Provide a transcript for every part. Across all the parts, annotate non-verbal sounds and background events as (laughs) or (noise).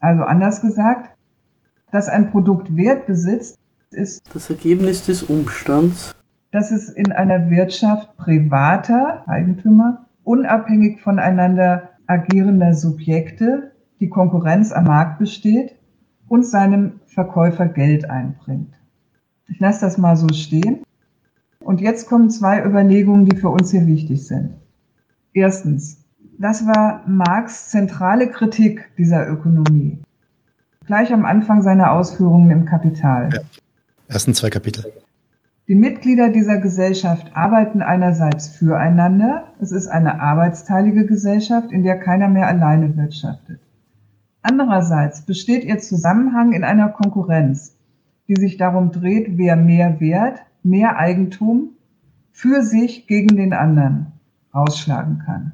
Also anders gesagt, dass ein Produkt Wert besitzt, ist das Ergebnis des Umstands, dass es in einer Wirtschaft privater Eigentümer unabhängig voneinander agierender Subjekte die Konkurrenz am Markt besteht und seinem Verkäufer Geld einbringt. Ich lasse das mal so stehen. Und jetzt kommen zwei Überlegungen, die für uns hier wichtig sind. Erstens, das war Marx zentrale Kritik dieser Ökonomie. Gleich am Anfang seiner Ausführungen im Kapital. Ja. Ersten zwei Kapitel. Die Mitglieder dieser Gesellschaft arbeiten einerseits füreinander. Es ist eine arbeitsteilige Gesellschaft, in der keiner mehr alleine wirtschaftet. Andererseits besteht ihr Zusammenhang in einer Konkurrenz, die sich darum dreht, wer mehr Wert, mehr Eigentum für sich gegen den anderen ausschlagen kann.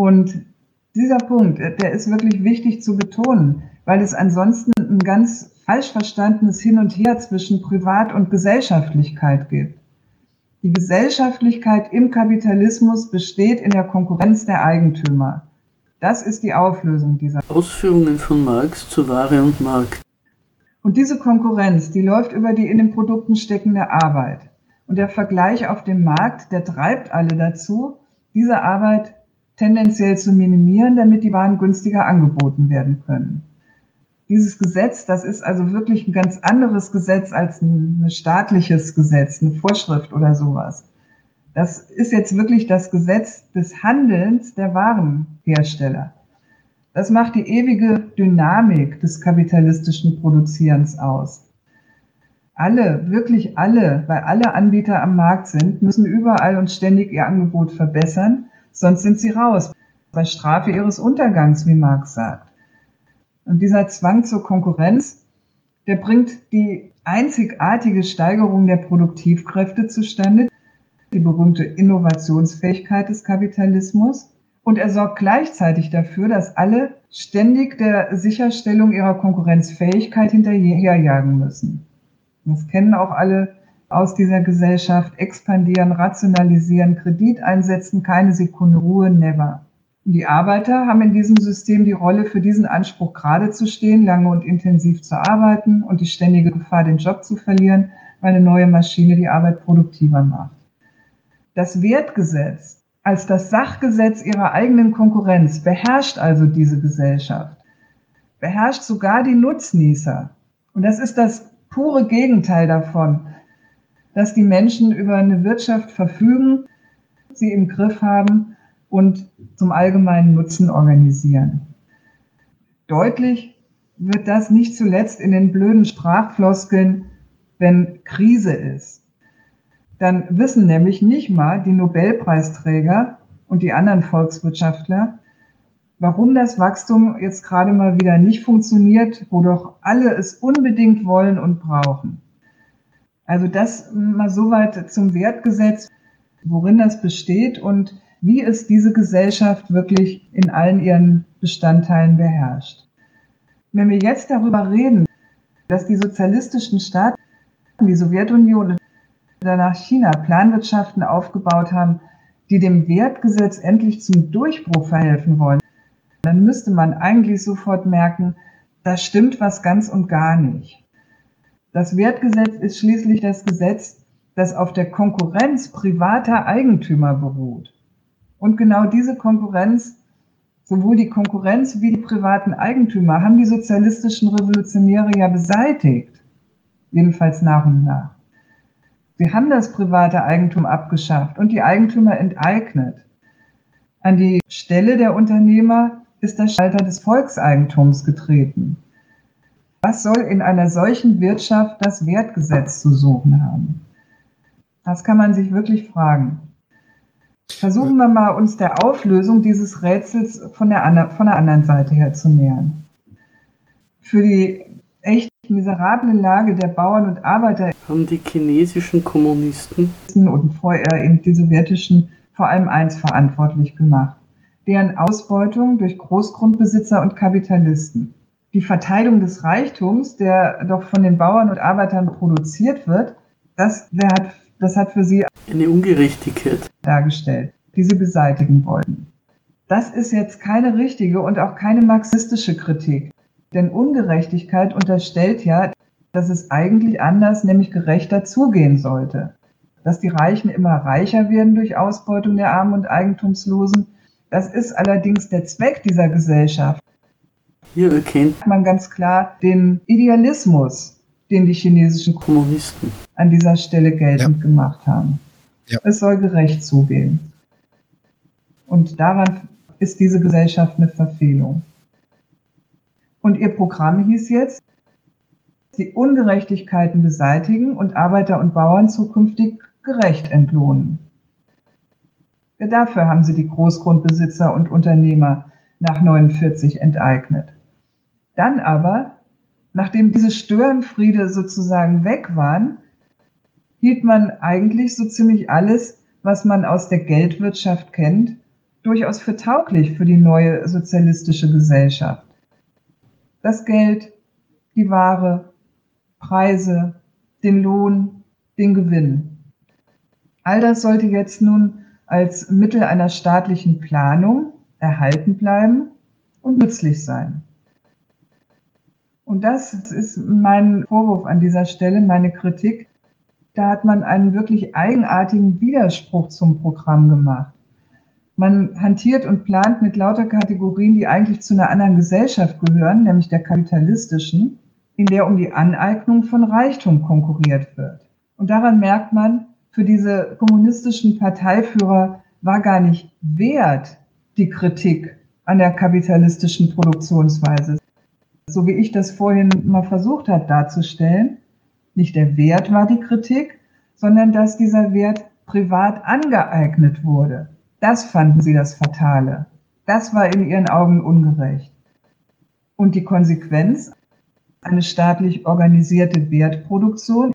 Und dieser Punkt, der ist wirklich wichtig zu betonen, weil es ansonsten ein ganz falsch verstandenes Hin und Her zwischen Privat- und Gesellschaftlichkeit gibt. Die Gesellschaftlichkeit im Kapitalismus besteht in der Konkurrenz der Eigentümer. Das ist die Auflösung dieser Ausführungen von Marx zu Ware und Markt. Und diese Konkurrenz, die läuft über die in den Produkten steckende Arbeit. Und der Vergleich auf dem Markt, der treibt alle dazu, diese Arbeit tendenziell zu minimieren, damit die Waren günstiger angeboten werden können. Dieses Gesetz, das ist also wirklich ein ganz anderes Gesetz als ein, ein staatliches Gesetz, eine Vorschrift oder sowas. Das ist jetzt wirklich das Gesetz des Handelns der Warenhersteller. Das macht die ewige Dynamik des kapitalistischen Produzierens aus. Alle, wirklich alle, weil alle Anbieter am Markt sind, müssen überall und ständig ihr Angebot verbessern, sonst sind sie raus. Bei Strafe ihres Untergangs, wie Marx sagt. Und dieser Zwang zur Konkurrenz, der bringt die einzigartige Steigerung der Produktivkräfte zustande, die berühmte Innovationsfähigkeit des Kapitalismus. Und er sorgt gleichzeitig dafür, dass alle ständig der Sicherstellung ihrer Konkurrenzfähigkeit hinterherjagen müssen. Das kennen auch alle aus dieser Gesellschaft. Expandieren, rationalisieren, Kredit einsetzen, keine Sekunde Ruhe, never. Die Arbeiter haben in diesem System die Rolle, für diesen Anspruch gerade zu stehen, lange und intensiv zu arbeiten und die ständige Gefahr, den Job zu verlieren, weil eine neue Maschine die Arbeit produktiver macht. Das Wertgesetz als das Sachgesetz ihrer eigenen Konkurrenz beherrscht also diese Gesellschaft, beherrscht sogar die Nutznießer. Und das ist das pure Gegenteil davon, dass die Menschen über eine Wirtschaft verfügen, sie im Griff haben und zum allgemeinen Nutzen organisieren. Deutlich wird das nicht zuletzt in den blöden Sprachfloskeln, wenn Krise ist dann wissen nämlich nicht mal die Nobelpreisträger und die anderen Volkswirtschaftler, warum das Wachstum jetzt gerade mal wieder nicht funktioniert, wo doch alle es unbedingt wollen und brauchen. Also das mal soweit zum Wertgesetz, worin das besteht und wie es diese Gesellschaft wirklich in allen ihren Bestandteilen beherrscht. Wenn wir jetzt darüber reden, dass die sozialistischen Staaten, die Sowjetunion danach China Planwirtschaften aufgebaut haben, die dem Wertgesetz endlich zum Durchbruch verhelfen wollen, dann müsste man eigentlich sofort merken, da stimmt was ganz und gar nicht. Das Wertgesetz ist schließlich das Gesetz, das auf der Konkurrenz privater Eigentümer beruht. Und genau diese Konkurrenz, sowohl die Konkurrenz wie die privaten Eigentümer, haben die sozialistischen Revolutionäre ja beseitigt. Jedenfalls nach und nach. Sie haben das private Eigentum abgeschafft und die Eigentümer enteignet. An die Stelle der Unternehmer ist der Schalter des Volkseigentums getreten. Was soll in einer solchen Wirtschaft das Wertgesetz zu suchen haben? Das kann man sich wirklich fragen. Versuchen wir mal, uns der Auflösung dieses Rätsels von der, von der anderen Seite her zu nähern. Für die echt miserable Lage der Bauern und Arbeiter haben die chinesischen Kommunisten und vorher eben die sowjetischen vor allem eins verantwortlich gemacht, deren Ausbeutung durch Großgrundbesitzer und Kapitalisten. Die Verteilung des Reichtums, der doch von den Bauern und Arbeitern produziert wird, das, hat, das hat für sie eine Ungerechtigkeit dargestellt, die sie beseitigen wollten. Das ist jetzt keine richtige und auch keine marxistische Kritik. Denn Ungerechtigkeit unterstellt ja, dass es eigentlich anders, nämlich gerechter zugehen sollte. Dass die Reichen immer reicher werden durch Ausbeutung der Armen und Eigentumslosen. Das ist allerdings der Zweck dieser Gesellschaft. Hier erkennt man ganz klar den Idealismus, den die chinesischen Kommunisten an dieser Stelle geltend ja. gemacht haben. Ja. Es soll gerecht zugehen. Und daran ist diese Gesellschaft eine Verfehlung. Und ihr Programm hieß jetzt, die Ungerechtigkeiten beseitigen und Arbeiter und Bauern zukünftig gerecht entlohnen. Ja, dafür haben sie die Großgrundbesitzer und Unternehmer nach 49 enteignet. Dann aber, nachdem diese Störenfriede sozusagen weg waren, hielt man eigentlich so ziemlich alles, was man aus der Geldwirtschaft kennt, durchaus für tauglich für die neue sozialistische Gesellschaft. Das Geld, die Ware, Preise, den Lohn, den Gewinn. All das sollte jetzt nun als Mittel einer staatlichen Planung erhalten bleiben und nützlich sein. Und das ist mein Vorwurf an dieser Stelle, meine Kritik. Da hat man einen wirklich eigenartigen Widerspruch zum Programm gemacht. Man hantiert und plant mit lauter Kategorien, die eigentlich zu einer anderen Gesellschaft gehören, nämlich der kapitalistischen, in der um die Aneignung von Reichtum konkurriert wird. Und daran merkt man, für diese kommunistischen Parteiführer war gar nicht wert die Kritik an der kapitalistischen Produktionsweise so wie ich das vorhin mal versucht habe darzustellen, nicht der Wert war die Kritik, sondern dass dieser Wert privat angeeignet wurde. Das fanden sie das Fatale. Das war in ihren Augen ungerecht. Und die Konsequenz, eine staatlich organisierte Wertproduktion,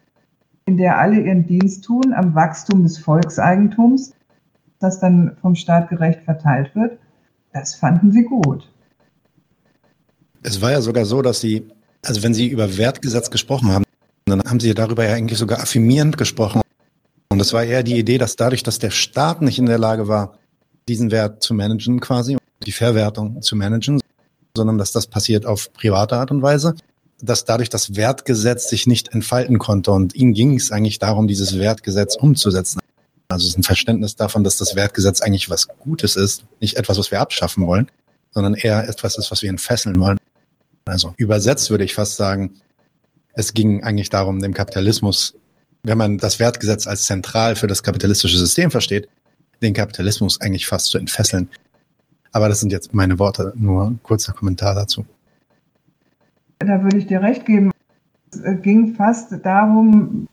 in der alle ihren Dienst tun am Wachstum des Volkseigentums, das dann vom Staat gerecht verteilt wird, das fanden sie gut. Es war ja sogar so, dass Sie, also wenn Sie über Wertgesetz gesprochen haben, dann haben Sie darüber ja eigentlich sogar affirmierend gesprochen. Und es war eher die Idee, dass dadurch, dass der Staat nicht in der Lage war, diesen Wert zu managen quasi, die Verwertung zu managen, sondern dass das passiert auf private Art und Weise, dass dadurch das Wertgesetz sich nicht entfalten konnte. Und Ihnen ging es eigentlich darum, dieses Wertgesetz umzusetzen. Also es ist ein Verständnis davon, dass das Wertgesetz eigentlich was Gutes ist, nicht etwas, was wir abschaffen wollen, sondern eher etwas ist, was wir entfesseln wollen. Also übersetzt würde ich fast sagen, es ging eigentlich darum, dem Kapitalismus, wenn man das Wertgesetz als zentral für das kapitalistische System versteht, den Kapitalismus eigentlich fast zu entfesseln. Aber das sind jetzt meine Worte, nur ein kurzer Kommentar dazu. Da würde ich dir recht geben. Es ging fast darum,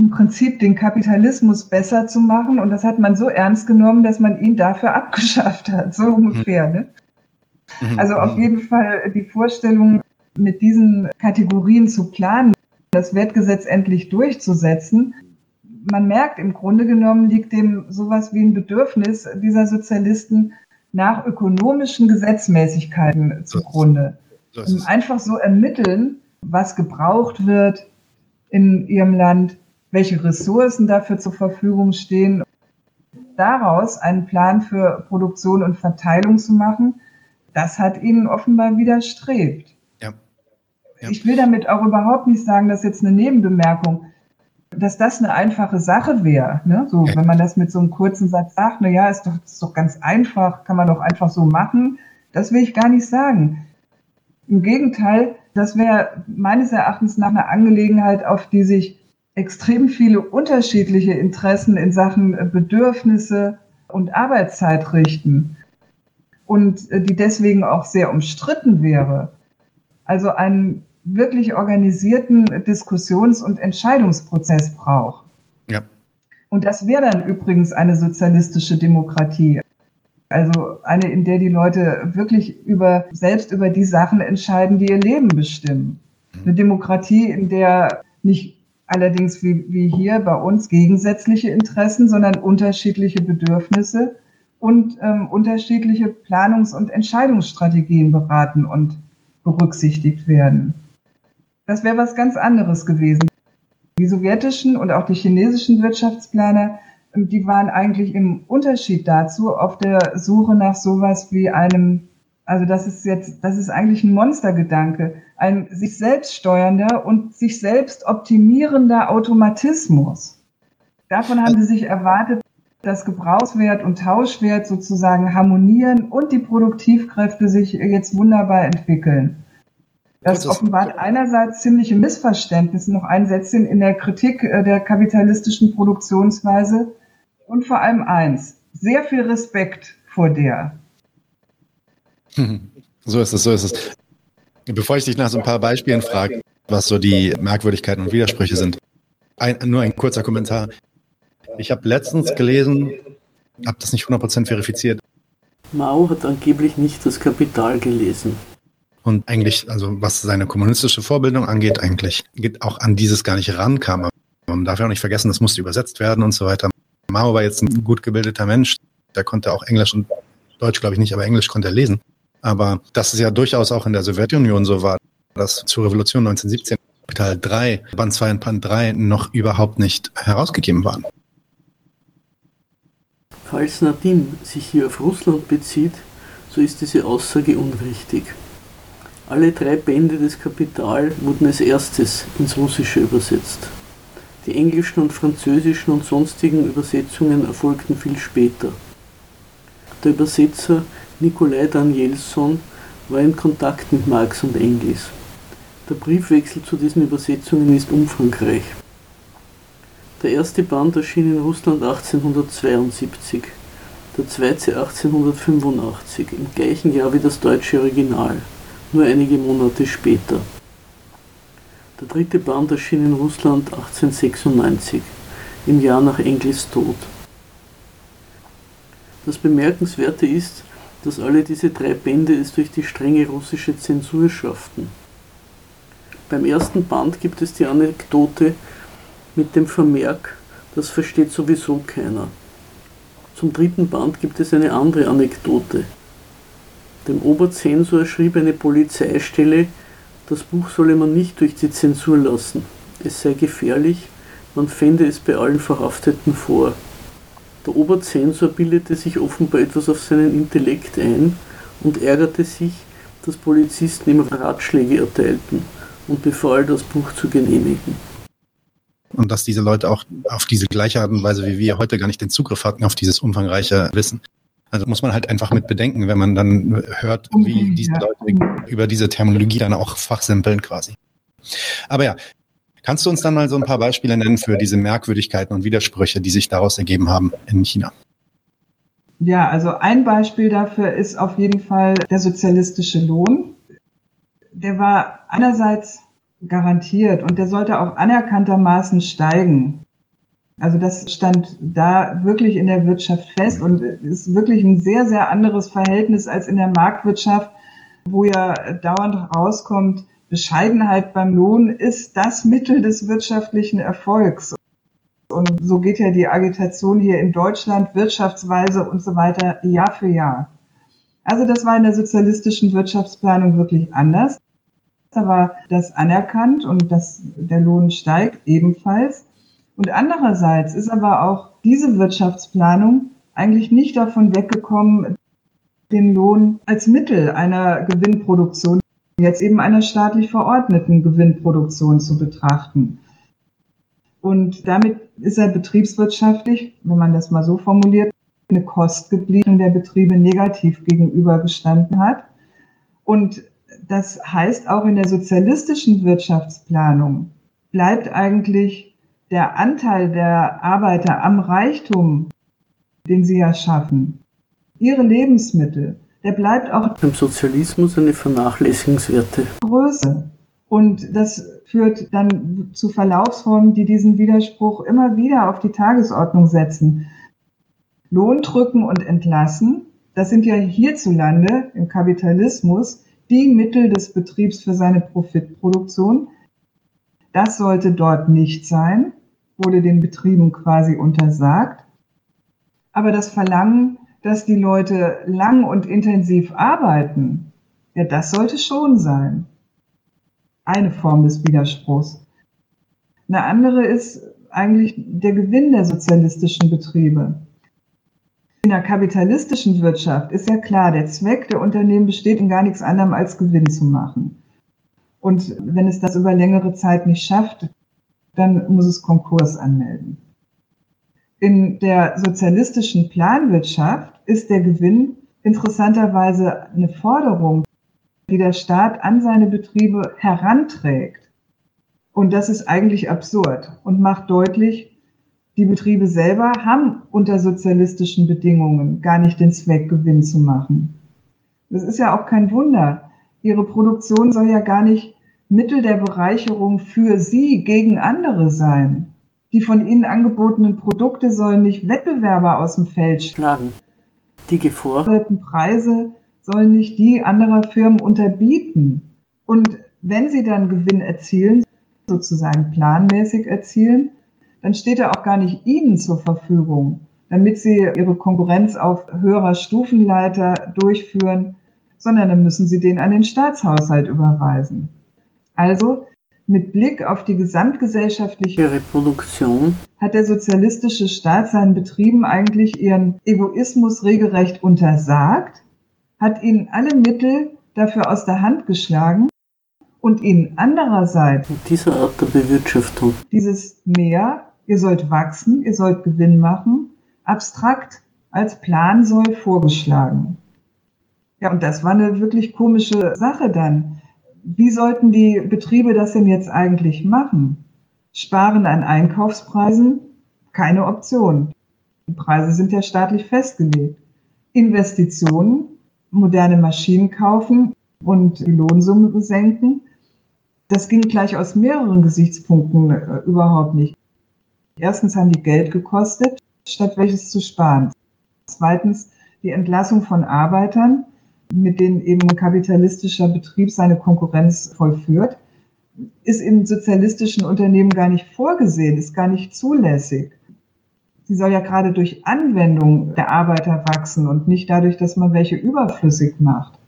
im Prinzip den Kapitalismus besser zu machen. Und das hat man so ernst genommen, dass man ihn dafür abgeschafft hat, so ungefähr. Ne? Mhm. Also auf jeden Fall die Vorstellung, mit diesen Kategorien zu planen, das Wertgesetz endlich durchzusetzen. Man merkt, im Grunde genommen liegt dem sowas wie ein Bedürfnis dieser Sozialisten nach ökonomischen Gesetzmäßigkeiten zugrunde. Um einfach so ermitteln, was gebraucht wird in ihrem Land, welche Ressourcen dafür zur Verfügung stehen. Daraus einen Plan für Produktion und Verteilung zu machen, das hat ihnen offenbar widerstrebt. Ja. ja. Ich will damit auch überhaupt nicht sagen, dass jetzt eine Nebenbemerkung, dass das eine einfache Sache wäre. Ne? So, ja. wenn man das mit so einem kurzen Satz sagt, na ja, ist doch, ist doch ganz einfach, kann man doch einfach so machen. Das will ich gar nicht sagen. Im Gegenteil, das wäre meines Erachtens nach eine Angelegenheit, auf die sich extrem viele unterschiedliche Interessen in Sachen Bedürfnisse und Arbeitszeit richten und äh, die deswegen auch sehr umstritten wäre. Also einen wirklich organisierten Diskussions- und Entscheidungsprozess braucht. Ja. Und das wäre dann übrigens eine sozialistische Demokratie. Also eine, in der die Leute wirklich über, selbst über die Sachen entscheiden, die ihr Leben bestimmen. Eine Demokratie, in der nicht allerdings wie, wie hier bei uns gegensätzliche Interessen, sondern unterschiedliche Bedürfnisse und ähm, unterschiedliche Planungs- und Entscheidungsstrategien beraten und berücksichtigt werden. Das wäre was ganz anderes gewesen. Die sowjetischen und auch die chinesischen Wirtschaftsplaner, die waren eigentlich im Unterschied dazu auf der Suche nach sowas wie einem Also das ist jetzt, das ist eigentlich ein Monstergedanke, ein sich selbst steuernder und sich selbst optimierender Automatismus. Davon haben sie sich erwartet, dass Gebrauchswert und Tauschwert sozusagen harmonieren und die Produktivkräfte sich jetzt wunderbar entwickeln. Das offenbart einerseits ziemliche Missverständnisse, noch ein Sätzchen in der Kritik äh, der kapitalistischen Produktionsweise und vor allem eins, sehr viel Respekt vor der. (laughs) So ist es, so ist es. Bevor ich dich nach so ein paar Beispielen frage, was so die Merkwürdigkeiten und Widersprüche sind, ein, nur ein kurzer Kommentar. Ich habe letztens gelesen, habe das nicht 100% verifiziert. Mao hat angeblich nicht das Kapital gelesen. Und eigentlich, also was seine kommunistische Vorbildung angeht, eigentlich geht auch an dieses gar nicht rankam. Man darf ja auch nicht vergessen, das musste übersetzt werden und so weiter. Mao war jetzt ein gut gebildeter Mensch, der konnte auch Englisch und Deutsch, glaube ich nicht, aber Englisch konnte er lesen. Aber dass es ja durchaus auch in der Sowjetunion so war, dass zur Revolution 1917 Kapital 3, Band 2 und Band 3 noch überhaupt nicht herausgegeben waren. Falls Nadim sich hier auf Russland bezieht, so ist diese Aussage unrichtig. Alle drei Bände des Kapital wurden als erstes ins Russische übersetzt. Die englischen und französischen und sonstigen Übersetzungen erfolgten viel später. Der Übersetzer Nikolai Danielson war in Kontakt mit Marx und Engels. Der Briefwechsel zu diesen Übersetzungen ist umfangreich. Der erste Band erschien in Russland 1872, der zweite 1885, im gleichen Jahr wie das deutsche Original, nur einige Monate später. Der dritte Band erschien in Russland 1896, im Jahr nach Engels Tod. Das Bemerkenswerte ist, dass alle diese drei Bände es durch die strenge russische Zensur schafften. Beim ersten Band gibt es die Anekdote mit dem Vermerk, das versteht sowieso keiner. Zum dritten Band gibt es eine andere Anekdote. Dem Oberzensor schrieb eine Polizeistelle, das Buch solle man nicht durch die Zensur lassen. Es sei gefährlich, man fände es bei allen Verhafteten vor. Der Oberzensor bildete sich offenbar etwas auf seinen Intellekt ein und ärgerte sich, dass Polizisten ihm Ratschläge erteilten und befahl, das Buch zu genehmigen. Und dass diese Leute auch auf diese gleiche Art und Weise wie wir heute gar nicht den Zugriff hatten auf dieses umfangreiche Wissen. Also muss man halt einfach mit bedenken, wenn man dann hört, wie diese Leute über diese Terminologie dann auch fachsimpeln quasi. Aber ja, Kannst du uns dann mal so ein paar Beispiele nennen für diese Merkwürdigkeiten und Widersprüche, die sich daraus ergeben haben in China? Ja, also ein Beispiel dafür ist auf jeden Fall der sozialistische Lohn. Der war einerseits garantiert und der sollte auch anerkanntermaßen steigen. Also das stand da wirklich in der Wirtschaft fest und ist wirklich ein sehr, sehr anderes Verhältnis als in der Marktwirtschaft, wo ja dauernd rauskommt, Bescheidenheit beim Lohn ist das Mittel des wirtschaftlichen Erfolgs. Und so geht ja die Agitation hier in Deutschland, Wirtschaftsweise und so weiter Jahr für Jahr. Also das war in der sozialistischen Wirtschaftsplanung wirklich anders. War das anerkannt und dass der Lohn steigt ebenfalls. Und andererseits ist aber auch diese Wirtschaftsplanung eigentlich nicht davon weggekommen, den Lohn als Mittel einer Gewinnproduktion jetzt eben einer staatlich verordneten Gewinnproduktion zu betrachten. Und damit ist er betriebswirtschaftlich, wenn man das mal so formuliert, eine Kost geblieben, der Betriebe negativ gegenübergestanden hat. Und das heißt, auch in der sozialistischen Wirtschaftsplanung bleibt eigentlich der Anteil der Arbeiter am Reichtum, den sie ja schaffen, ihre Lebensmittel, der bleibt auch beim Sozialismus eine vernachlässigenswerte Größe. Und das führt dann zu Verlaufsformen, die diesen Widerspruch immer wieder auf die Tagesordnung setzen. Lohn drücken und entlassen, das sind ja hierzulande im Kapitalismus die Mittel des Betriebs für seine Profitproduktion. Das sollte dort nicht sein, wurde den Betrieben quasi untersagt. Aber das Verlangen dass die Leute lang und intensiv arbeiten, ja, das sollte schon sein. Eine Form des Widerspruchs. Eine andere ist eigentlich der Gewinn der sozialistischen Betriebe. In der kapitalistischen Wirtschaft ist ja klar, der Zweck der Unternehmen besteht in gar nichts anderem als Gewinn zu machen. Und wenn es das über längere Zeit nicht schafft, dann muss es Konkurs anmelden. In der sozialistischen Planwirtschaft ist der Gewinn interessanterweise eine Forderung, die der Staat an seine Betriebe heranträgt. Und das ist eigentlich absurd und macht deutlich, die Betriebe selber haben unter sozialistischen Bedingungen gar nicht den Zweck, Gewinn zu machen. Das ist ja auch kein Wunder. Ihre Produktion soll ja gar nicht Mittel der Bereicherung für Sie gegen andere sein. Die von Ihnen angebotenen Produkte sollen nicht Wettbewerber aus dem Feld schlagen. Die geforderten Preise sollen nicht die anderer Firmen unterbieten. Und wenn Sie dann Gewinn erzielen, sozusagen planmäßig erzielen, dann steht er auch gar nicht Ihnen zur Verfügung, damit Sie Ihre Konkurrenz auf höherer Stufenleiter durchführen, sondern dann müssen Sie den an den Staatshaushalt überweisen. Also mit Blick auf die gesamtgesellschaftliche Reproduktion hat der sozialistische Staat seinen Betrieben eigentlich ihren Egoismus regelrecht untersagt, hat ihnen alle Mittel dafür aus der Hand geschlagen und ihnen andererseits diese Art der Bewirtschaftung dieses Mehr ihr sollt wachsen, ihr sollt Gewinn machen, abstrakt als Plan soll vorgeschlagen. Ja, und das war eine wirklich komische Sache dann. Wie sollten die Betriebe das denn jetzt eigentlich machen? Sparen an Einkaufspreisen? Keine Option. Die Preise sind ja staatlich festgelegt. Investitionen, moderne Maschinen kaufen und die Lohnsumme senken, das ging gleich aus mehreren Gesichtspunkten äh, überhaupt nicht. Erstens haben die Geld gekostet, statt welches zu sparen. Zweitens die Entlassung von Arbeitern, mit denen eben ein kapitalistischer Betrieb seine Konkurrenz vollführt, ist in sozialistischen Unternehmen gar nicht vorgesehen, ist gar nicht zulässig. Sie soll ja gerade durch Anwendung der Arbeiter wachsen und nicht dadurch, dass man welche überflüssig macht.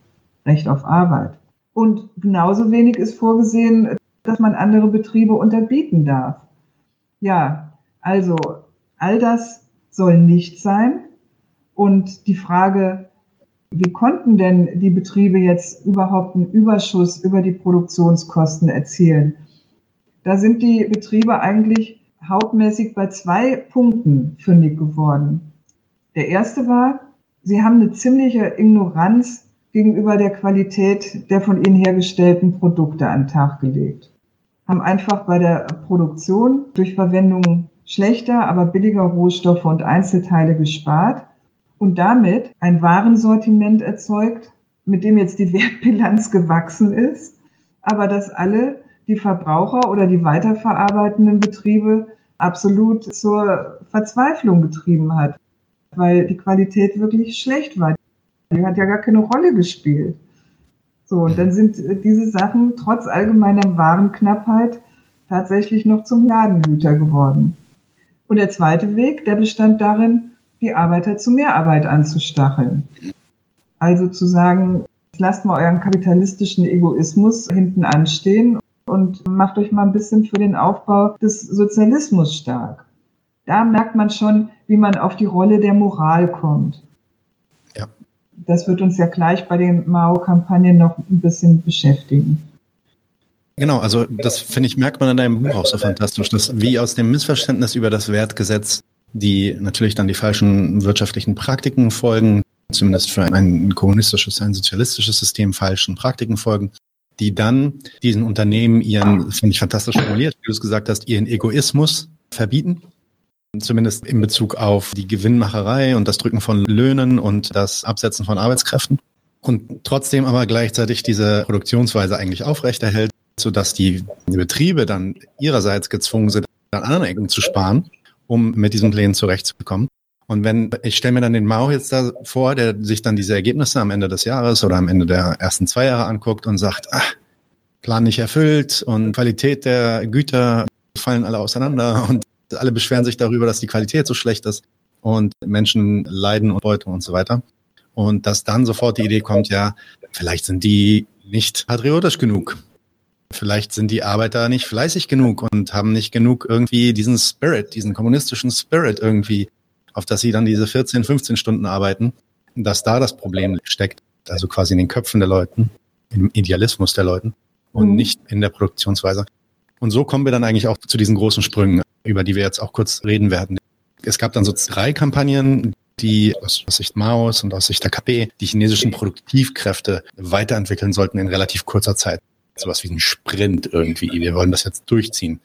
Recht auf Arbeit. Und genauso wenig ist vorgesehen, dass man andere Betriebe unterbieten darf. Ja, also all das soll nicht sein. Und die Frage, wie konnten denn die Betriebe jetzt überhaupt einen Überschuss über die Produktionskosten erzielen? Da sind die Betriebe eigentlich hauptmäßig bei zwei Punkten fündig geworden. Der erste war, sie haben eine ziemliche Ignoranz gegenüber der Qualität der von ihnen hergestellten Produkte an den Tag gelegt. Haben einfach bei der Produktion durch Verwendung schlechter, aber billiger Rohstoffe und Einzelteile gespart und damit ein Warensortiment erzeugt, mit dem jetzt die Wertbilanz gewachsen ist, aber dass alle die Verbraucher oder die weiterverarbeitenden Betriebe absolut zur Verzweiflung getrieben hat, weil die Qualität wirklich schlecht war. Die hat ja gar keine Rolle gespielt. So, und dann sind diese Sachen trotz allgemeiner Warenknappheit tatsächlich noch zum Ladenhüter geworden. Und der zweite Weg, der bestand darin, die Arbeiter zu Mehrarbeit anzustacheln. Also zu sagen, lasst mal euren kapitalistischen Egoismus hinten anstehen und macht euch mal ein bisschen für den Aufbau des Sozialismus stark. Da merkt man schon, wie man auf die Rolle der Moral kommt. Ja. Das wird uns ja gleich bei den Mao-Kampagnen noch ein bisschen beschäftigen. Genau, also das finde ich, merkt man in deinem Buch auch so fantastisch, dass wie aus dem Missverständnis über das Wertgesetz, die natürlich dann die falschen wirtschaftlichen Praktiken folgen, zumindest für ein kommunistisches, ein sozialistisches System falschen Praktiken folgen, die dann diesen Unternehmen ihren, finde ich fantastisch formuliert, wie du es gesagt hast, ihren Egoismus verbieten. Zumindest in Bezug auf die Gewinnmacherei und das Drücken von Löhnen und das Absetzen von Arbeitskräften. Und trotzdem aber gleichzeitig diese Produktionsweise eigentlich aufrechterhält, sodass die, Betriebe dann ihrerseits gezwungen sind, an anderen Ecken zu sparen, um mit diesen Plänen zurechtzukommen. Und wenn, ich stelle mir dann den Mao jetzt da vor, der sich dann diese Ergebnisse am Ende des Jahres oder am Ende der ersten zwei Jahre anguckt und sagt, ach, Plan nicht erfüllt und Qualität der Güter fallen alle auseinander und alle beschweren sich darüber, dass die Qualität so schlecht ist und Menschen leiden und Beute und so weiter. Und dass dann sofort die Idee kommt, ja, vielleicht sind die nicht patriotisch genug. Vielleicht sind die Arbeiter nicht fleißig genug und haben nicht genug irgendwie diesen Spirit, diesen kommunistischen Spirit irgendwie auf das sie dann diese 14, 15 Stunden arbeiten, dass da das Problem steckt, also quasi in den Köpfen der Leuten, im Idealismus der Leuten und mhm. nicht in der Produktionsweise. Und so kommen wir dann eigentlich auch zu diesen großen Sprüngen, über die wir jetzt auch kurz reden werden. Es gab dann so drei Kampagnen, die aus Sicht Maos und aus Sicht der KP die chinesischen Produktivkräfte weiterentwickeln sollten in relativ kurzer Zeit. Sowas wie ein Sprint irgendwie. Wir wollen das jetzt durchziehen.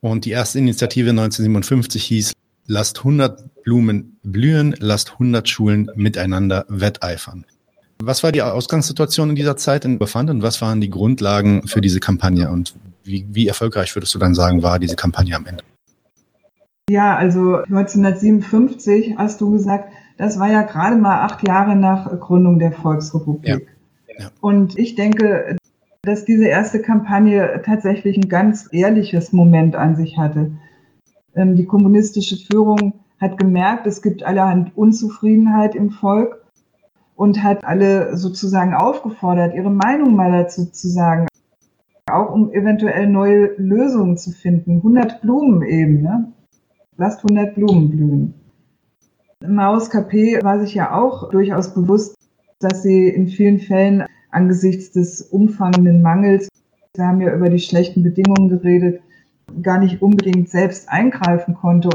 Und die erste Initiative 1957 hieß, lasst 100 Blumen blühen, lasst 100 Schulen miteinander wetteifern. Was war die Ausgangssituation in dieser Zeit in Befand und was waren die Grundlagen für diese Kampagne und wie, wie erfolgreich würdest du dann sagen, war diese Kampagne am Ende? Ja, also 1957 hast du gesagt, das war ja gerade mal acht Jahre nach Gründung der Volksrepublik. Ja. Ja. Und ich denke, dass diese erste Kampagne tatsächlich ein ganz ehrliches Moment an sich hatte. Ähm, die kommunistische Führung hat gemerkt, es gibt allerhand Unzufriedenheit im Volk und hat alle sozusagen aufgefordert, ihre Meinung mal dazu zu sagen, auch um eventuell neue Lösungen zu finden. 100 Blumen eben, ne? Lasst 100 Blumen blühen. Maus KP war sich ja auch durchaus bewusst, dass sie in vielen Fällen angesichts des umfangenden Mangels, wir haben ja über die schlechten Bedingungen geredet, gar nicht unbedingt selbst eingreifen konnte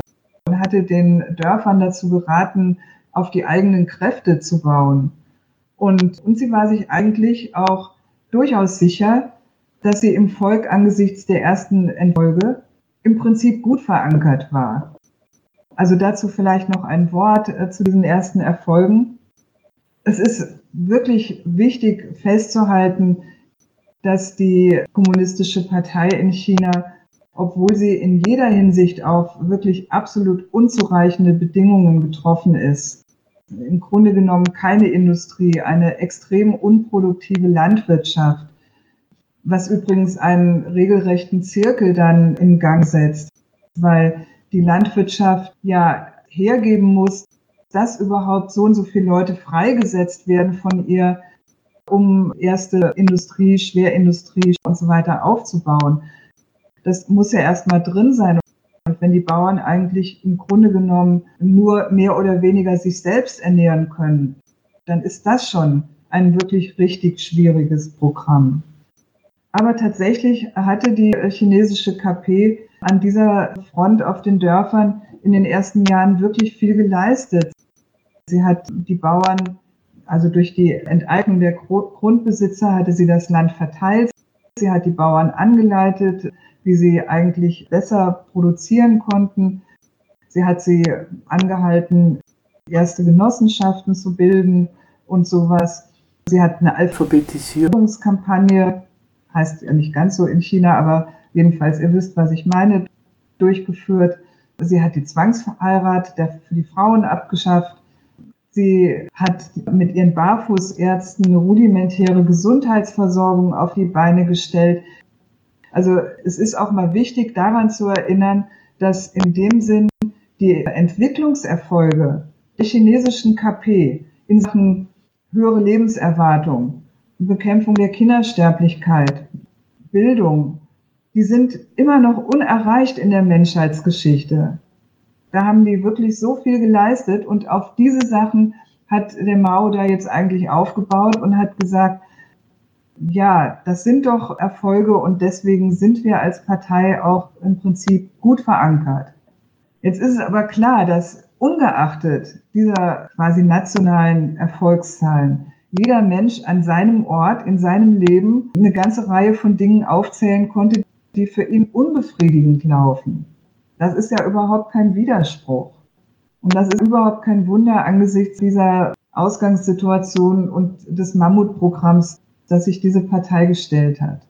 und hatte den Dörfern dazu geraten, auf die eigenen Kräfte zu bauen. Und, und sie war sich eigentlich auch durchaus sicher, dass sie im Volk angesichts der ersten Entfolge im Prinzip gut verankert war. Also dazu vielleicht noch ein Wort äh, zu diesen ersten Erfolgen. Es ist wirklich wichtig festzuhalten, dass die Kommunistische Partei in China, obwohl sie in jeder Hinsicht auf wirklich absolut unzureichende Bedingungen getroffen ist, im Grunde genommen keine Industrie, eine extrem unproduktive Landwirtschaft, was übrigens einen regelrechten Zirkel dann in Gang setzt, weil die Landwirtschaft ja hergeben muss, dass überhaupt so und so viele Leute freigesetzt werden von ihr, um erste Industrie, Schwerindustrie und so weiter aufzubauen. Das muss ja erstmal drin sein. Und wenn die Bauern eigentlich im Grunde genommen nur mehr oder weniger sich selbst ernähren können, dann ist das schon ein wirklich richtig schwieriges Programm. Aber tatsächlich hatte die chinesische KP an dieser Front auf den Dörfern in den ersten Jahren wirklich viel geleistet. Sie hat die Bauern, also durch die Enteignung der Grundbesitzer, hatte sie das Land verteilt. Sie hat die Bauern angeleitet, wie sie eigentlich besser produzieren konnten. Sie hat sie angehalten, erste Genossenschaften zu bilden und sowas. Sie hat eine Alphabetisierungskampagne, heißt ja nicht ganz so in China, aber jedenfalls, ihr wisst, was ich meine, durchgeführt. Sie hat die Zwangsverheirat für die Frauen abgeschafft. Sie hat mit ihren Barfußärzten eine rudimentäre Gesundheitsversorgung auf die Beine gestellt. Also es ist auch mal wichtig daran zu erinnern, dass in dem Sinn die Entwicklungserfolge der chinesischen KP in Sachen höhere Lebenserwartung, Bekämpfung der Kindersterblichkeit, Bildung, die sind immer noch unerreicht in der Menschheitsgeschichte. Da haben die wirklich so viel geleistet und auf diese Sachen hat der Mao da jetzt eigentlich aufgebaut und hat gesagt, ja, das sind doch Erfolge und deswegen sind wir als Partei auch im Prinzip gut verankert. Jetzt ist es aber klar, dass ungeachtet dieser quasi nationalen Erfolgszahlen jeder Mensch an seinem Ort, in seinem Leben eine ganze Reihe von Dingen aufzählen konnte, die für ihn unbefriedigend laufen. Das ist ja überhaupt kein Widerspruch. Und das ist überhaupt kein Wunder angesichts dieser Ausgangssituation und des Mammutprogramms, das sich diese Partei gestellt hat.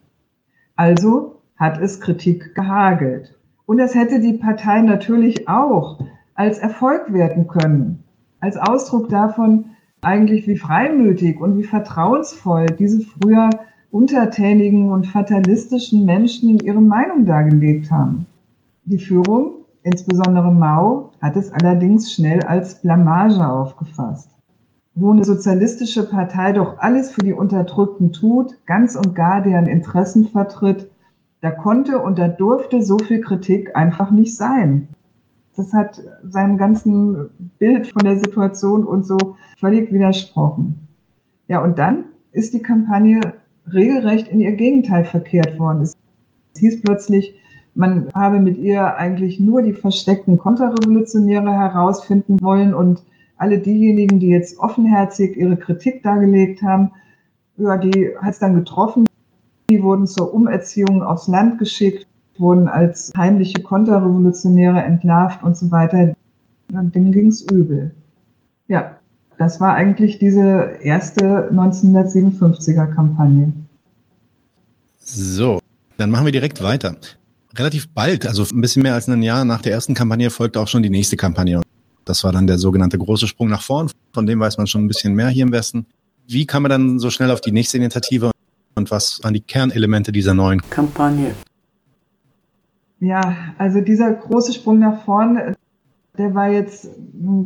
Also hat es Kritik gehagelt. Und das hätte die Partei natürlich auch als Erfolg werten können, als Ausdruck davon, eigentlich wie freimütig und wie vertrauensvoll diese früher untertänigen und fatalistischen Menschen ihre Meinung dargelegt haben. Die Führung, insbesondere Mao, hat es allerdings schnell als Blamage aufgefasst. Wo eine sozialistische Partei doch alles für die Unterdrückten tut, ganz und gar deren Interessen vertritt, da konnte und da durfte so viel Kritik einfach nicht sein. das hat seinem ganzen Bild von der Situation und so völlig widersprochen. Ja, und dann ist die Kampagne regelrecht in ihr Gegenteil verkehrt worden. Es hieß plötzlich, man habe mit ihr eigentlich nur die versteckten Konterrevolutionäre herausfinden wollen und alle diejenigen, die jetzt offenherzig ihre Kritik dargelegt haben, ja, die hat es dann getroffen. Die wurden zur Umerziehung aufs Land geschickt, wurden als heimliche Konterrevolutionäre entlarvt und so weiter. Und denen ging es übel. Ja, das war eigentlich diese erste 1957er Kampagne. So, dann machen wir direkt weiter. Relativ bald, also ein bisschen mehr als ein Jahr nach der ersten Kampagne, folgte auch schon die nächste Kampagne. Das war dann der sogenannte große Sprung nach vorn. Von dem weiß man schon ein bisschen mehr hier im Westen. Wie kam man dann so schnell auf die nächste Initiative und was waren die Kernelemente dieser neuen Kampagne? Ja, also dieser große Sprung nach vorn, der war jetzt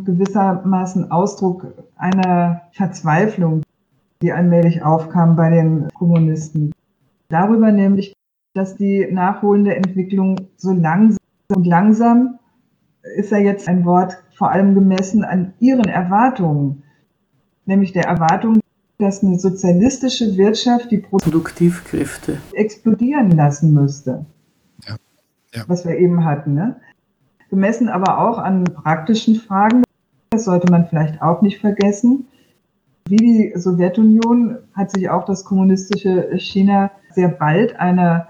gewissermaßen Ausdruck einer Verzweiflung, die allmählich aufkam bei den Kommunisten. Darüber nämlich, dass die nachholende Entwicklung so langsam und langsam ist ja jetzt ein Wort vor allem gemessen an ihren Erwartungen, nämlich der Erwartung, dass eine sozialistische Wirtschaft die Produktivkräfte explodieren lassen müsste. Ja. Ja. Was wir eben hatten. Ne? Gemessen aber auch an praktischen Fragen, das sollte man vielleicht auch nicht vergessen. Wie die Sowjetunion hat sich auch das kommunistische China sehr bald einer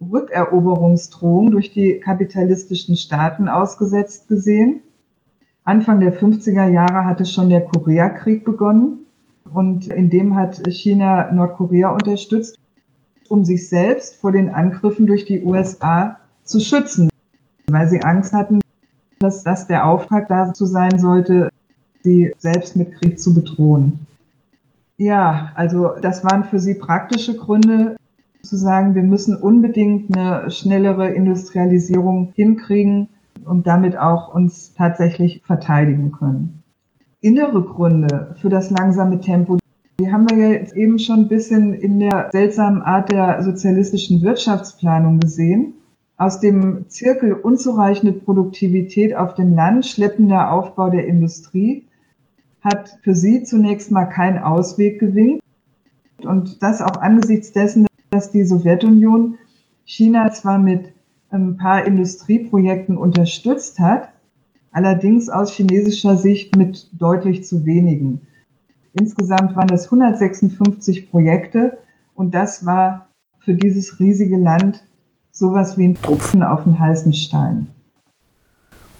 Rückeroberungsdrohung durch die kapitalistischen Staaten ausgesetzt gesehen. Anfang der 50er Jahre hatte schon der Koreakrieg begonnen und in dem hat China Nordkorea unterstützt, um sich selbst vor den Angriffen durch die USA zu schützen, weil sie Angst hatten, dass das der Auftrag dazu sein sollte, sie selbst mit Krieg zu bedrohen. Ja, also das waren für sie praktische Gründe, zu sagen, wir müssen unbedingt eine schnellere Industrialisierung hinkriegen und damit auch uns tatsächlich verteidigen können. Innere Gründe für das langsame Tempo, die haben wir jetzt eben schon ein bisschen in der seltsamen Art der sozialistischen Wirtschaftsplanung gesehen. Aus dem Zirkel unzureichende Produktivität auf dem Land, schleppender Aufbau der Industrie hat für sie zunächst mal keinen Ausweg gewinkt. Und das auch angesichts dessen, dass die Sowjetunion China zwar mit ein paar Industrieprojekten unterstützt hat, allerdings aus chinesischer Sicht mit deutlich zu wenigen. Insgesamt waren es 156 Projekte und das war für dieses riesige Land sowas wie ein Tropfen auf den heißen Stein.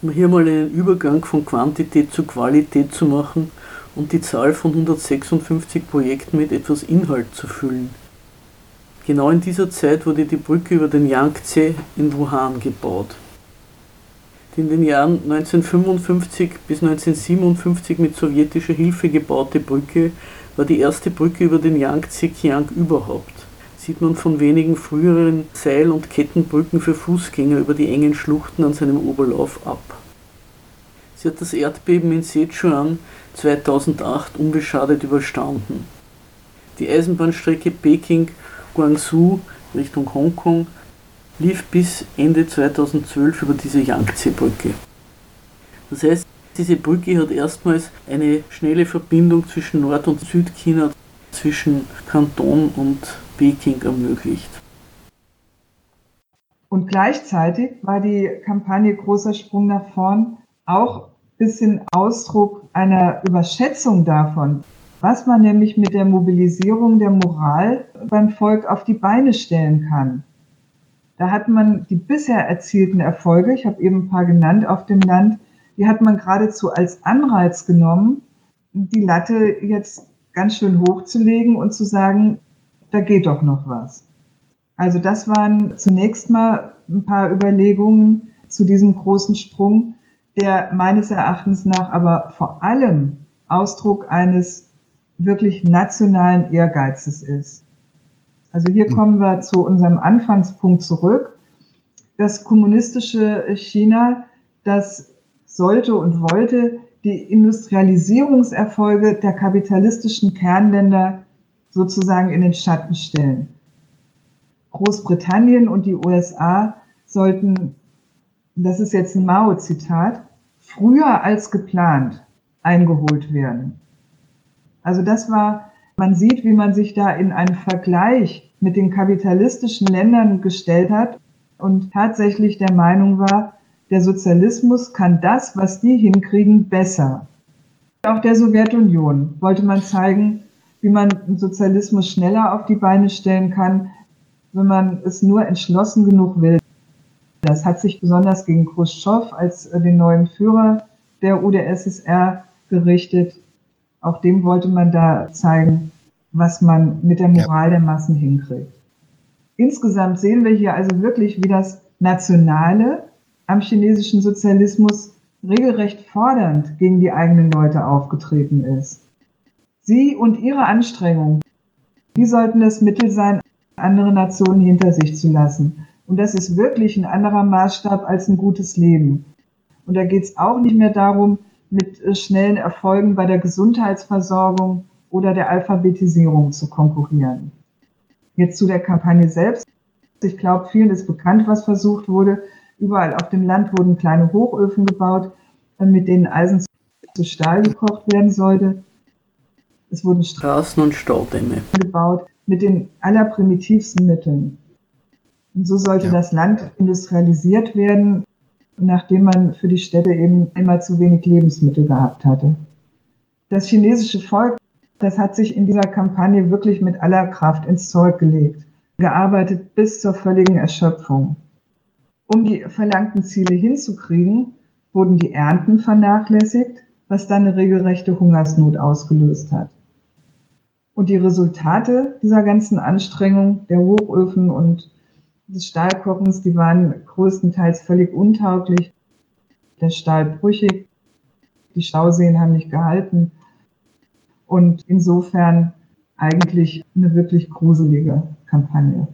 Um hier mal einen Übergang von Quantität zu Qualität zu machen und die Zahl von 156 Projekten mit etwas Inhalt zu füllen. Genau in dieser Zeit wurde die Brücke über den Yangtze in Wuhan gebaut. Die in den Jahren 1955 bis 1957 mit sowjetischer Hilfe gebaute Brücke war die erste Brücke über den Yangtze-Kiang überhaupt. Sieht man von wenigen früheren Seil- und Kettenbrücken für Fußgänger über die engen Schluchten an seinem Oberlauf ab. Sie hat das Erdbeben in Sichuan 2008 unbeschadet überstanden. Die Eisenbahnstrecke Peking Guangzhou Richtung Hongkong lief bis Ende 2012 über diese Yangtze-Brücke. Das heißt, diese Brücke hat erstmals eine schnelle Verbindung zwischen Nord- und Südchina, zwischen Kanton und Peking ermöglicht. Und gleichzeitig war die Kampagne Großer Sprung nach vorn auch ein bisschen Ausdruck einer Überschätzung davon, was man nämlich mit der Mobilisierung der Moral beim Volk auf die Beine stellen kann. Da hat man die bisher erzielten Erfolge, ich habe eben ein paar genannt auf dem Land, die hat man geradezu als Anreiz genommen, die Latte jetzt ganz schön hochzulegen und zu sagen, da geht doch noch was. Also das waren zunächst mal ein paar Überlegungen zu diesem großen Sprung, der meines Erachtens nach aber vor allem Ausdruck eines wirklich nationalen Ehrgeizes ist. Also hier hm. kommen wir zu unserem Anfangspunkt zurück. Das kommunistische China, das sollte und wollte die Industrialisierungserfolge der kapitalistischen Kernländer sozusagen in den Schatten stellen. Großbritannien und die USA sollten das ist jetzt ein Mao-Zitat, früher als geplant eingeholt werden. Also das war, man sieht, wie man sich da in einen Vergleich mit den kapitalistischen Ländern gestellt hat und tatsächlich der Meinung war, der Sozialismus kann das, was die hinkriegen, besser. Auch der Sowjetunion wollte man zeigen, wie man einen Sozialismus schneller auf die Beine stellen kann, wenn man es nur entschlossen genug will. Das hat sich besonders gegen Khrushchev als äh, den neuen Führer der UdSSR gerichtet. Auch dem wollte man da zeigen, was man mit der Moral der Massen hinkriegt. Insgesamt sehen wir hier also wirklich, wie das Nationale am chinesischen Sozialismus regelrecht fordernd gegen die eigenen Leute aufgetreten ist. Sie und ihre Anstrengungen, die sollten das Mittel sein, andere Nationen hinter sich zu lassen. Und das ist wirklich ein anderer Maßstab als ein gutes Leben. Und da geht es auch nicht mehr darum, mit äh, schnellen Erfolgen bei der Gesundheitsversorgung oder der Alphabetisierung zu konkurrieren. Jetzt zu der Kampagne selbst. Ich glaube, vielen ist bekannt, was versucht wurde. Überall auf dem Land wurden kleine Hochöfen gebaut, äh, mit denen Eisen zu Stahl gekocht werden sollte. Es wurden Straßen und Staudämme gebaut mit den allerprimitivsten Mitteln. Und so sollte ja. das Land industrialisiert werden, nachdem man für die Städte eben immer zu wenig Lebensmittel gehabt hatte. Das chinesische Volk, das hat sich in dieser Kampagne wirklich mit aller Kraft ins Zeug gelegt, gearbeitet bis zur völligen Erschöpfung. Um die verlangten Ziele hinzukriegen, wurden die Ernten vernachlässigt, was dann eine regelrechte Hungersnot ausgelöst hat. Und die Resultate dieser ganzen Anstrengung der Hochöfen und des Stahlkochens, die waren größtenteils völlig untauglich. Der Stahl brüchig, die Stauseen haben nicht gehalten. Und insofern eigentlich eine wirklich gruselige Kampagne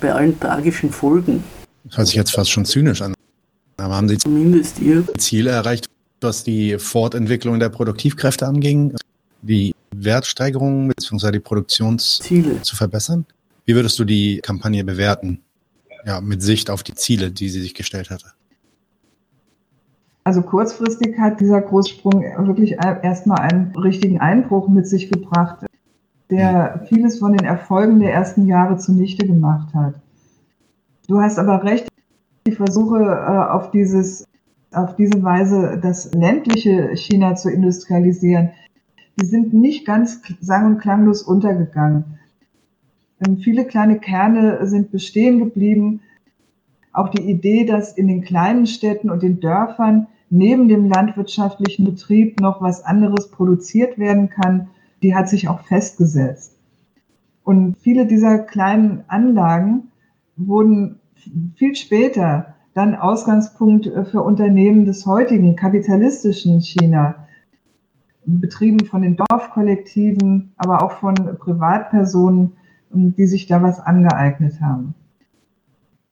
bei allen tragischen Folgen. Das hört sich jetzt fast schon zynisch an. Aber haben Sie zumindest Ihr Ziel erreicht, was die Fortentwicklung der Produktivkräfte anging, die Wertsteigerung bzw. die Produktionsziele zu verbessern? Wie würdest du die Kampagne bewerten? Ja, mit Sicht auf die Ziele, die sie sich gestellt hatte. Also kurzfristig hat dieser Großsprung wirklich erstmal einen richtigen Einbruch mit sich gebracht der vieles von den Erfolgen der ersten Jahre zunichte gemacht hat. Du hast aber recht, die Versuche äh, auf dieses auf diese Weise das ländliche China zu industrialisieren, die sind nicht ganz sang- und klanglos untergegangen. Ähm, viele kleine Kerne sind bestehen geblieben. Auch die Idee, dass in den kleinen Städten und den Dörfern neben dem landwirtschaftlichen Betrieb noch was anderes produziert werden kann, die hat sich auch festgesetzt. Und viele dieser kleinen Anlagen wurden viel später dann Ausgangspunkt für Unternehmen des heutigen kapitalistischen China, betrieben von den Dorfkollektiven, aber auch von Privatpersonen, die sich da was angeeignet haben.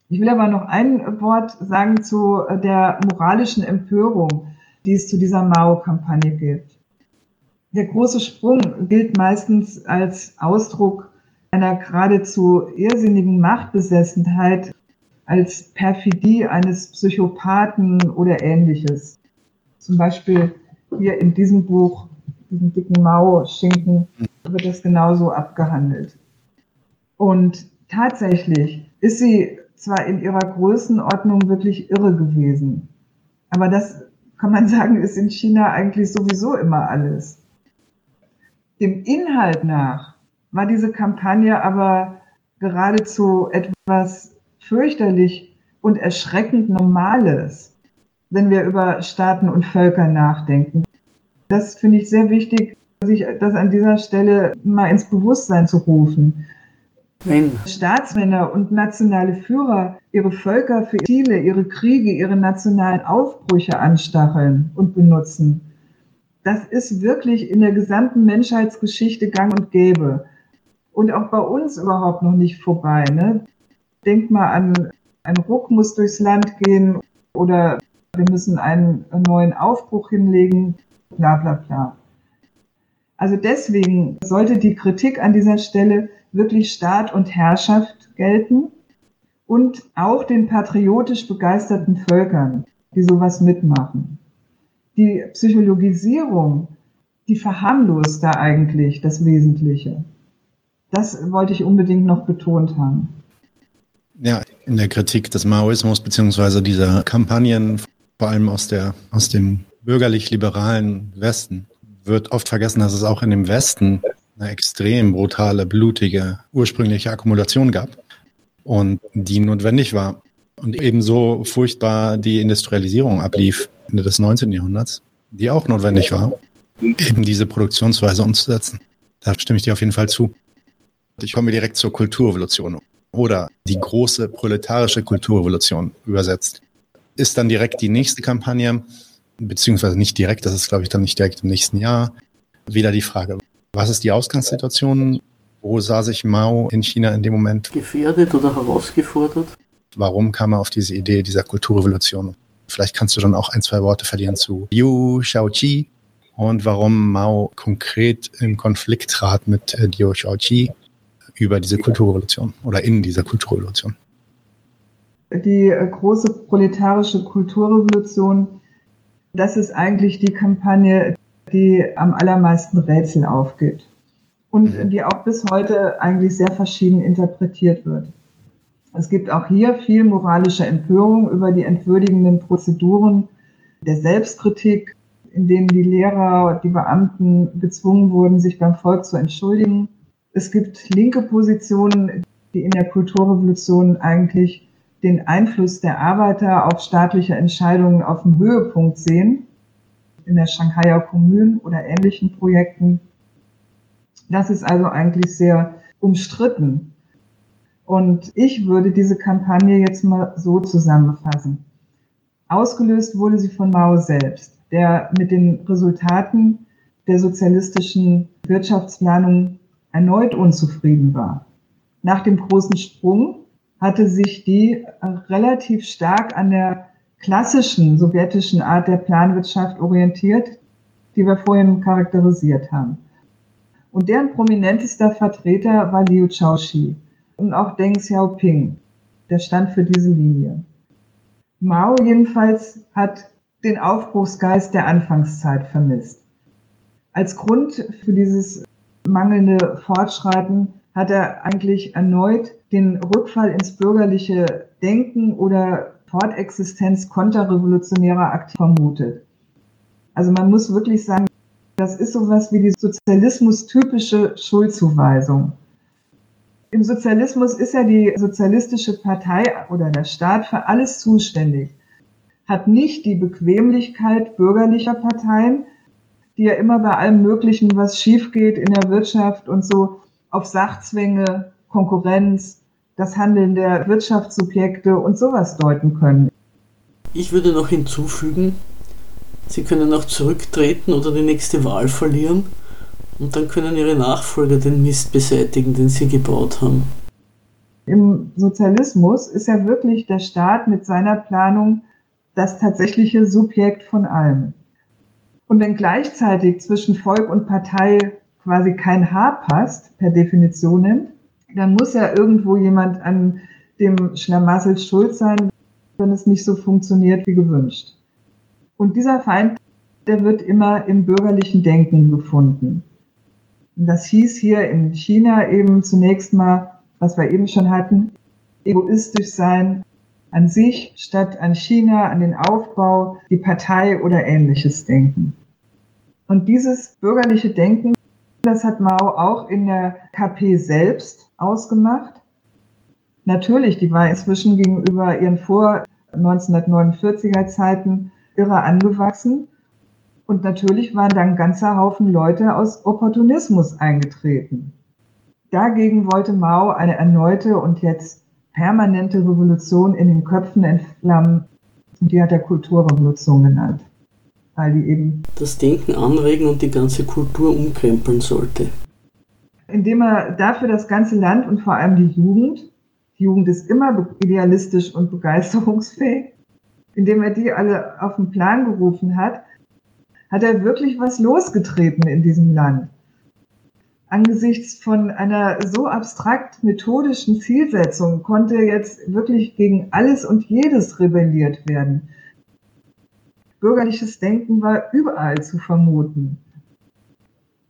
Ich will aber noch ein Wort sagen zu der moralischen Empörung, die es zu dieser Mao-Kampagne gibt. Der große Sprung gilt meistens als Ausdruck einer geradezu irrsinnigen Machtbesessenheit, als Perfidie eines Psychopathen oder ähnliches. Zum Beispiel hier in diesem Buch, diesem dicken Mao-Schinken, wird das genauso abgehandelt. Und tatsächlich ist sie zwar in ihrer Größenordnung wirklich irre gewesen, aber das kann man (laughs) sagen, ist in China eigentlich sowieso immer alles. Dem Inhalt nach war diese Kampagne aber geradezu etwas fürchterlich und erschreckend Normales, wenn wir über Staaten und Völker nachdenken. Das finde ich sehr wichtig, sich das an dieser Stelle mal ins Bewusstsein zu rufen. Wenn Staatsmänner und nationale Führer ihre Völker für Ziele, ihre Kriege, ihre nationalen Aufbrüche anstacheln und benutzen, das ist wirklich in der gesamten Menschheitsgeschichte gang und gäbe. Und auch bei uns überhaupt noch nicht vorbei. Ne? Denkt mal an, ein Ruck muss durchs Land gehen oder wir müssen einen neuen Aufbruch hinlegen, bla bla bla. Also deswegen sollte die Kritik an dieser Stelle wirklich Staat und Herrschaft gelten und auch den patriotisch begeisterten Völkern, die sowas mitmachen. Die Psychologisierung, die verharmlost da eigentlich das Wesentliche. Das wollte ich unbedingt noch betont haben. Ja, in der Kritik des Maoismus beziehungsweise dieser Kampagnen, vor allem aus, der, aus dem bürgerlich-liberalen Westen, wird oft vergessen, dass es auch in dem Westen eine extrem brutale, blutige, ursprüngliche Akkumulation gab und die notwendig war und ebenso furchtbar die Industrialisierung ablief Ende des 19. Jahrhunderts, die auch notwendig war, eben diese Produktionsweise umzusetzen. Da stimme ich dir auf jeden Fall zu. Ich komme direkt zur Kulturrevolution oder die große proletarische Kulturrevolution übersetzt. Ist dann direkt die nächste Kampagne, beziehungsweise nicht direkt, das ist glaube ich dann nicht direkt im nächsten Jahr, wieder die Frage, was ist die Ausgangssituation? Wo sah sich Mao in China in dem Moment? Gefährdet oder herausgefordert? Warum kam er auf diese Idee dieser Kulturrevolution? Vielleicht kannst du dann auch ein, zwei Worte verlieren zu Liu Shaoqi und warum Mao konkret im Konflikt trat mit äh, Liu Shaoqi über diese Kulturrevolution oder in dieser Kulturrevolution. Die äh, große proletarische Kulturrevolution, das ist eigentlich die Kampagne, die am allermeisten Rätsel aufgibt und mhm. die auch bis heute eigentlich sehr verschieden interpretiert wird. Es gibt auch hier viel moralische Empörung über die entwürdigenden Prozeduren der Selbstkritik, in denen die Lehrer, und die Beamten gezwungen wurden, sich beim Volk zu entschuldigen. Es gibt linke Positionen, die in der Kulturrevolution eigentlich den Einfluss der Arbeiter auf staatliche Entscheidungen auf dem Höhepunkt sehen, in der Shanghaier Kommune oder ähnlichen Projekten. Das ist also eigentlich sehr umstritten. Und ich würde diese Kampagne jetzt mal so zusammenfassen. Ausgelöst wurde sie von Mao selbst, der mit den Resultaten der sozialistischen Wirtschaftsplanung erneut unzufrieden war. Nach dem großen Sprung hatte sich die relativ stark an der klassischen sowjetischen Art der Planwirtschaft orientiert, die wir vorhin charakterisiert haben. Und deren prominentester Vertreter war Liu Chaoxi und auch Deng Xiaoping, der stand für diese Linie. Mao jedenfalls hat den Aufbruchsgeist der Anfangszeit vermisst. Als Grund für dieses mangelnde Fortschreiten hat er eigentlich erneut den Rückfall ins bürgerliche Denken oder Fortexistenz konterrevolutionärer Aktiv vermutet. Also man muss wirklich sagen, das ist sowas wie die sozialismus-typische Schuldzuweisung. Im Sozialismus ist ja die sozialistische Partei oder der Staat für alles zuständig, hat nicht die Bequemlichkeit bürgerlicher Parteien, die ja immer bei allem Möglichen, was schief geht in der Wirtschaft und so, auf Sachzwänge, Konkurrenz, das Handeln der Wirtschaftssubjekte und sowas deuten können. Ich würde noch hinzufügen, Sie können auch zurücktreten oder die nächste Wahl verlieren und dann können Ihre Nachfolger den Mist beseitigen, den Sie gebaut haben. Im Sozialismus ist ja wirklich der Staat mit seiner Planung das tatsächliche Subjekt von allem. Und wenn gleichzeitig zwischen Volk und Partei quasi kein Haar passt, per Definition, dann muss ja irgendwo jemand an dem Schlamassel schuld sein, wenn es nicht so funktioniert wie gewünscht. Und dieser Feind, der wird immer im bürgerlichen Denken gefunden. Und das hieß hier in China eben zunächst mal, was wir eben schon hatten, egoistisch sein an sich statt an China, an den Aufbau, die Partei oder ähnliches denken. Und dieses bürgerliche Denken, das hat Mao auch in der KP selbst ausgemacht. Natürlich, die war inzwischen gegenüber ihren vor 1949er Zeiten irre angewachsen. Und natürlich waren dann ein ganzer Haufen Leute aus Opportunismus eingetreten. Dagegen wollte Mao eine erneute und jetzt permanente Revolution in den Köpfen entflammen. Und die hat er Kulturrevolution genannt. Weil die eben das Denken anregen und die ganze Kultur umkrempeln sollte indem er dafür das ganze Land und vor allem die Jugend, die Jugend ist immer idealistisch und begeisterungsfähig, indem er die alle auf den Plan gerufen hat, hat er wirklich was losgetreten in diesem Land. angesichts von einer so abstrakt methodischen Zielsetzung konnte jetzt wirklich gegen alles und jedes rebelliert werden. Bürgerliches Denken war überall zu vermuten.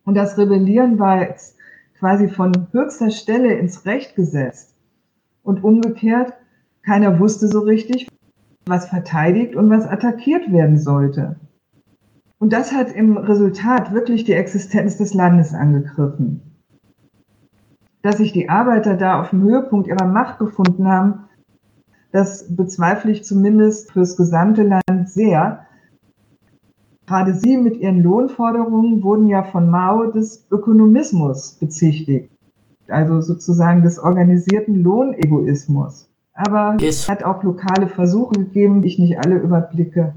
Und das Rebellieren war jetzt quasi von höchster Stelle ins Recht gesetzt. Und umgekehrt, keiner wusste so richtig, was verteidigt und was attackiert werden sollte. Und das hat im Resultat wirklich die Existenz des Landes angegriffen. Dass sich die Arbeiter da auf dem Höhepunkt ihrer Macht befunden haben, das bezweifle ich zumindest fürs gesamte Land sehr. Gerade sie mit ihren Lohnforderungen wurden ja von Mao des Ökonomismus bezichtigt, also sozusagen des organisierten Lohnegoismus. Aber yes. es hat auch lokale Versuche gegeben, die ich nicht alle überblicke.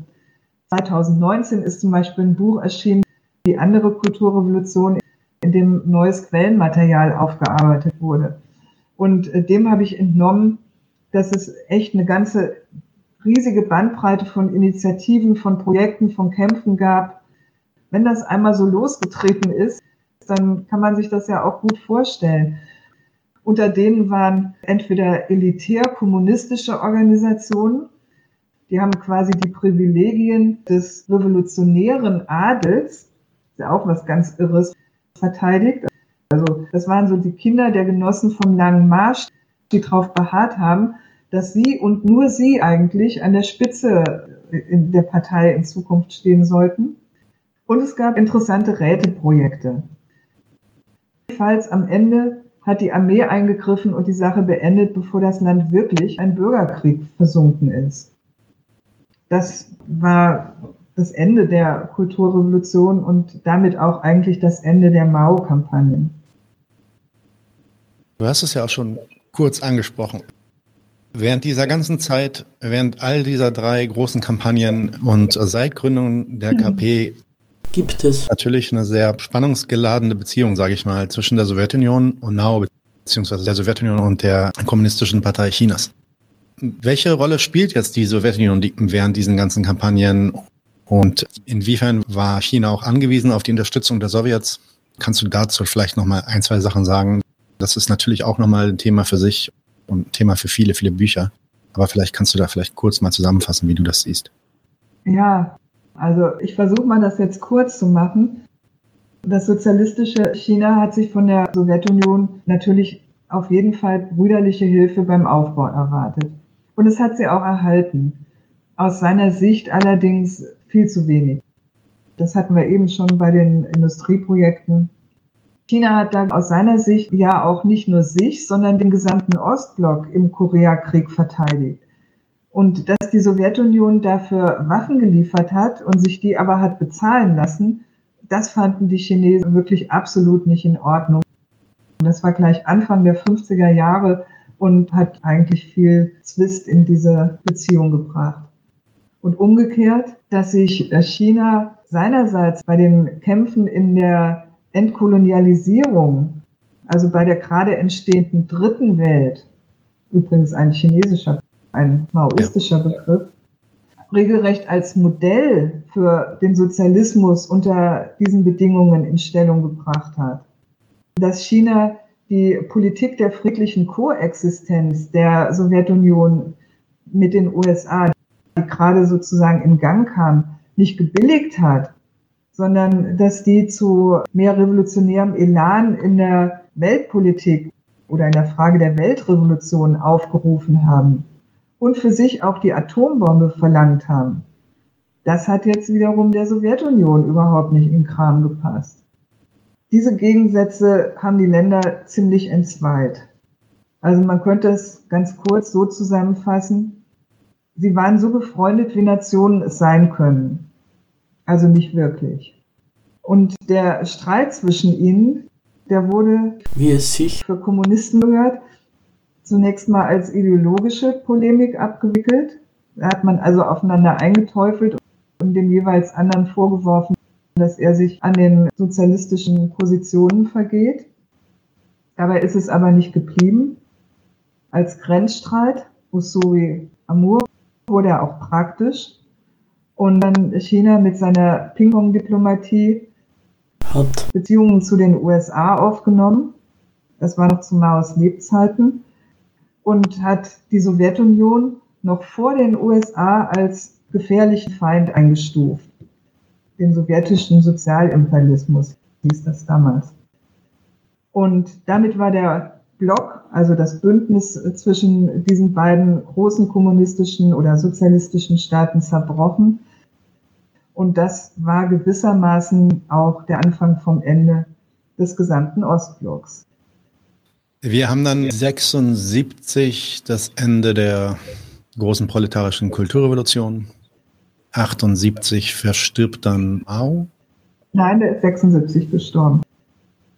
2019 ist zum Beispiel ein Buch erschienen, die andere Kulturrevolution, in dem neues Quellenmaterial aufgearbeitet wurde. Und äh, dem habe ich entnommen, dass es echt eine ganze riesige Bandbreite von Initiativen, von Projekten, von Kämpfen gab. Wenn das einmal so losgetreten ist, dann kann man sich das ja auch gut vorstellen. Unter denen waren entweder elitär kommunistische Organisationen, die haben quasi die Privilegien des revolutionären Adels, ist ja auch was ganz Irres, verteidigt. Also das waren so die Kinder der Genossen vom Langen Marsch, die darauf beharrt haben, dass sie und nur sie eigentlich an der Spitze in der Partei in Zukunft stehen sollten. Und es gab interessante Räteprojekte. Falls am Ende hat die Armee eingegriffen und die Sache beendet, bevor das Land wirklich ein Bürgerkrieg versunken ist. Das war das Ende der Kulturrevolution und damit auch eigentlich das Ende der Mao-Kampagnen. Du hast es ja auch schon kurz angesprochen. Während dieser ganzen Zeit, während all dieser drei großen Kampagnen und seit Gründung der KP gibt es natürlich eine sehr spannungsgeladene Beziehung, sage ich mal, zwischen der Sowjetunion und Mao, beziehungsweise der Sowjetunion und der Kommunistischen Partei Chinas. Welche Rolle spielt jetzt die Sowjetunion während diesen ganzen Kampagnen und inwiefern war China auch angewiesen auf die Unterstützung der Sowjets? Kannst du dazu vielleicht noch mal ein, zwei Sachen sagen? Das ist natürlich auch noch mal ein Thema für sich und ein Thema für viele, viele Bücher. Aber vielleicht kannst du da vielleicht kurz mal zusammenfassen, wie du das siehst. Ja, also ich versuche mal das jetzt kurz zu machen. Das sozialistische China hat sich von der Sowjetunion natürlich auf jeden Fall brüderliche Hilfe beim Aufbau erwartet. Und es hat sie auch erhalten. Aus seiner Sicht allerdings viel zu wenig. Das hatten wir eben schon bei den Industrieprojekten. China hat da aus seiner Sicht ja auch nicht nur sich, sondern den gesamten Ostblock im Koreakrieg verteidigt. Und dass die Sowjetunion dafür Waffen geliefert hat und sich die aber hat bezahlen lassen, das fanden die Chinesen wirklich absolut nicht in Ordnung. Das war gleich Anfang der 50er Jahre und hat eigentlich viel Zwist in diese Beziehung gebracht. Und umgekehrt, dass sich China seinerseits bei den Kämpfen in der Entkolonialisierung, also bei der gerade entstehenden dritten Welt, übrigens ein chinesischer, ein maoistischer Begriff, regelrecht als Modell für den Sozialismus unter diesen Bedingungen in Stellung gebracht hat. Dass China die Politik der friedlichen Koexistenz der Sowjetunion mit den USA, die gerade sozusagen in Gang kam, nicht gebilligt hat, sondern dass die zu mehr revolutionärem Elan in der Weltpolitik oder in der Frage der Weltrevolution aufgerufen haben und für sich auch die Atombombe verlangt haben. Das hat jetzt wiederum der Sowjetunion überhaupt nicht in Kram gepasst. Diese Gegensätze haben die Länder ziemlich entzweit. Also man könnte es ganz kurz so zusammenfassen. Sie waren so befreundet, wie Nationen es sein können. Also nicht wirklich. Und der Streit zwischen ihnen, der wurde, wie es sich für Kommunisten gehört, zunächst mal als ideologische Polemik abgewickelt. Da hat man also aufeinander eingeteufelt und dem jeweils anderen vorgeworfen, dass er sich an den sozialistischen Positionen vergeht. Dabei ist es aber nicht geblieben. Als Grenzstreit, Usui Amur, wurde er auch praktisch. Und dann China mit seiner Ping-Pong-Diplomatie hat Beziehungen zu den USA aufgenommen. Das war noch zu Maos Lebzeiten und hat die Sowjetunion noch vor den USA als gefährlichen Feind eingestuft. Den sowjetischen Sozialimperialismus hieß das damals. Und damit war der Block, also das Bündnis zwischen diesen beiden großen kommunistischen oder sozialistischen Staaten zerbrochen. Und das war gewissermaßen auch der Anfang vom Ende des gesamten Ostblocks. Wir haben dann 76 das Ende der großen proletarischen Kulturrevolution. 78 verstirbt dann Mao. Nein, der ist 76 gestorben.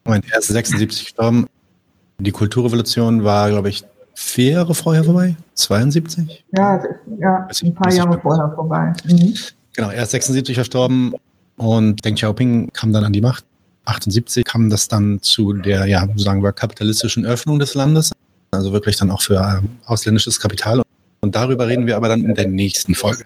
Moment, er ist 76 gestorben. Die Kulturrevolution war, glaube ich, vier Jahre vorher vorbei? 72? Ja, ja ein paar Jahre vorher vorbei. Mhm. Genau, er ist 76 verstorben und Deng Xiaoping kam dann an die Macht. 78 kam das dann zu der, ja, sagen wir, kapitalistischen Öffnung des Landes. Also wirklich dann auch für äh, ausländisches Kapital. Und darüber reden wir aber dann in der nächsten Folge.